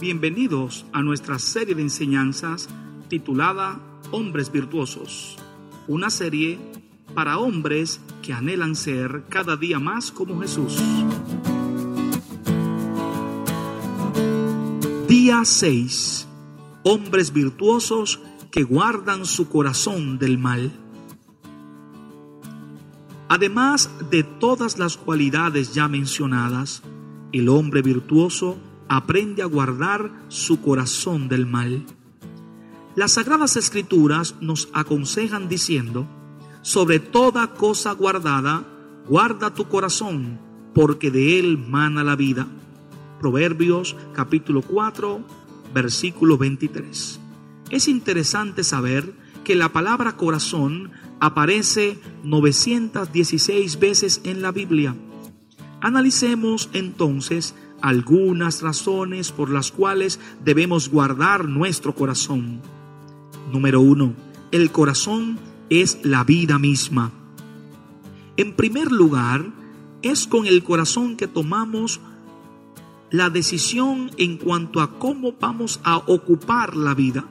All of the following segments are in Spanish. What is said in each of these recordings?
Bienvenidos a nuestra serie de enseñanzas titulada Hombres Virtuosos, una serie para hombres que anhelan ser cada día más como Jesús. Día 6. Hombres virtuosos que guardan su corazón del mal. Además de todas las cualidades ya mencionadas, el hombre virtuoso aprende a guardar su corazón del mal. Las sagradas escrituras nos aconsejan diciendo, sobre toda cosa guardada, guarda tu corazón, porque de él mana la vida. Proverbios capítulo 4, versículo 23. Es interesante saber que la palabra corazón aparece 916 veces en la Biblia. Analicemos entonces algunas razones por las cuales debemos guardar nuestro corazón. Número uno, el corazón es la vida misma. En primer lugar, es con el corazón que tomamos la decisión en cuanto a cómo vamos a ocupar la vida.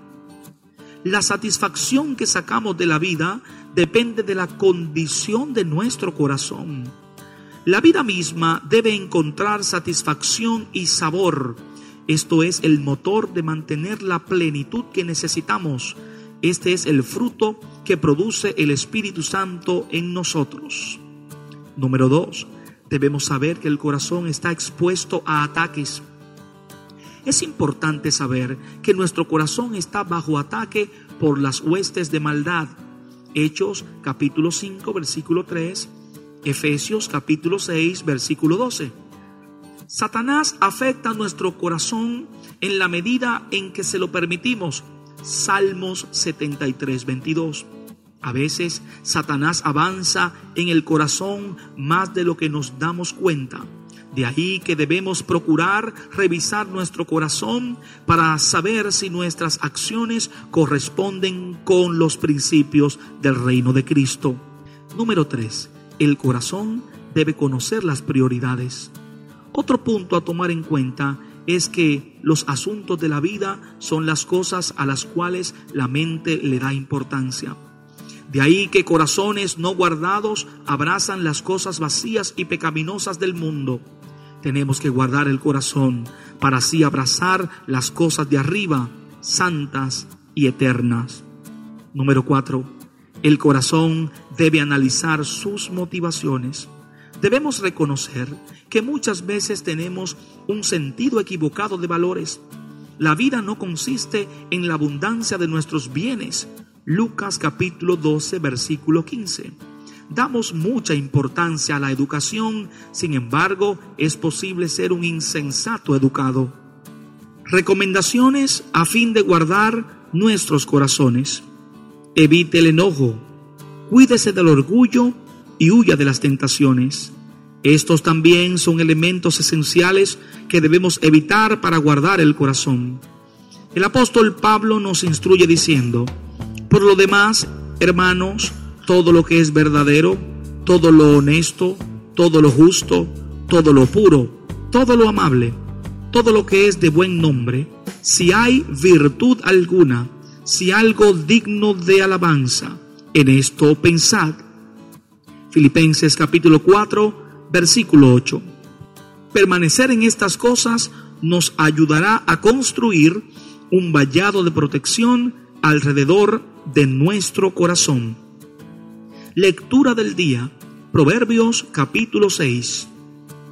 La satisfacción que sacamos de la vida depende de la condición de nuestro corazón. La vida misma debe encontrar satisfacción y sabor. Esto es el motor de mantener la plenitud que necesitamos. Este es el fruto que produce el Espíritu Santo en nosotros. Número dos, debemos saber que el corazón está expuesto a ataques. Es importante saber que nuestro corazón está bajo ataque por las huestes de maldad. Hechos capítulo 5 versículo 3 Efesios capítulo 6, versículo 12. Satanás afecta nuestro corazón en la medida en que se lo permitimos. Salmos 73, 22. A veces Satanás avanza en el corazón más de lo que nos damos cuenta. De ahí que debemos procurar revisar nuestro corazón para saber si nuestras acciones corresponden con los principios del reino de Cristo. Número 3 el corazón debe conocer las prioridades. Otro punto a tomar en cuenta es que los asuntos de la vida son las cosas a las cuales la mente le da importancia. De ahí que corazones no guardados abrazan las cosas vacías y pecaminosas del mundo. Tenemos que guardar el corazón para así abrazar las cosas de arriba, santas y eternas. Número 4. El corazón debe analizar sus motivaciones. Debemos reconocer que muchas veces tenemos un sentido equivocado de valores. La vida no consiste en la abundancia de nuestros bienes. Lucas capítulo 12 versículo 15. Damos mucha importancia a la educación, sin embargo es posible ser un insensato educado. Recomendaciones a fin de guardar nuestros corazones. Evite el enojo, cuídese del orgullo y huya de las tentaciones. Estos también son elementos esenciales que debemos evitar para guardar el corazón. El apóstol Pablo nos instruye diciendo, por lo demás, hermanos, todo lo que es verdadero, todo lo honesto, todo lo justo, todo lo puro, todo lo amable, todo lo que es de buen nombre, si hay virtud alguna, si algo digno de alabanza. En esto pensad. Filipenses capítulo 4, versículo 8. Permanecer en estas cosas nos ayudará a construir un vallado de protección alrededor de nuestro corazón. Lectura del día, Proverbios capítulo 6.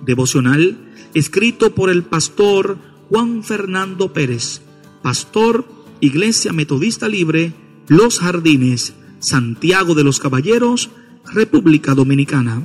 Devocional escrito por el pastor Juan Fernando Pérez, pastor Iglesia Metodista Libre, Los Jardines, Santiago de los Caballeros, República Dominicana.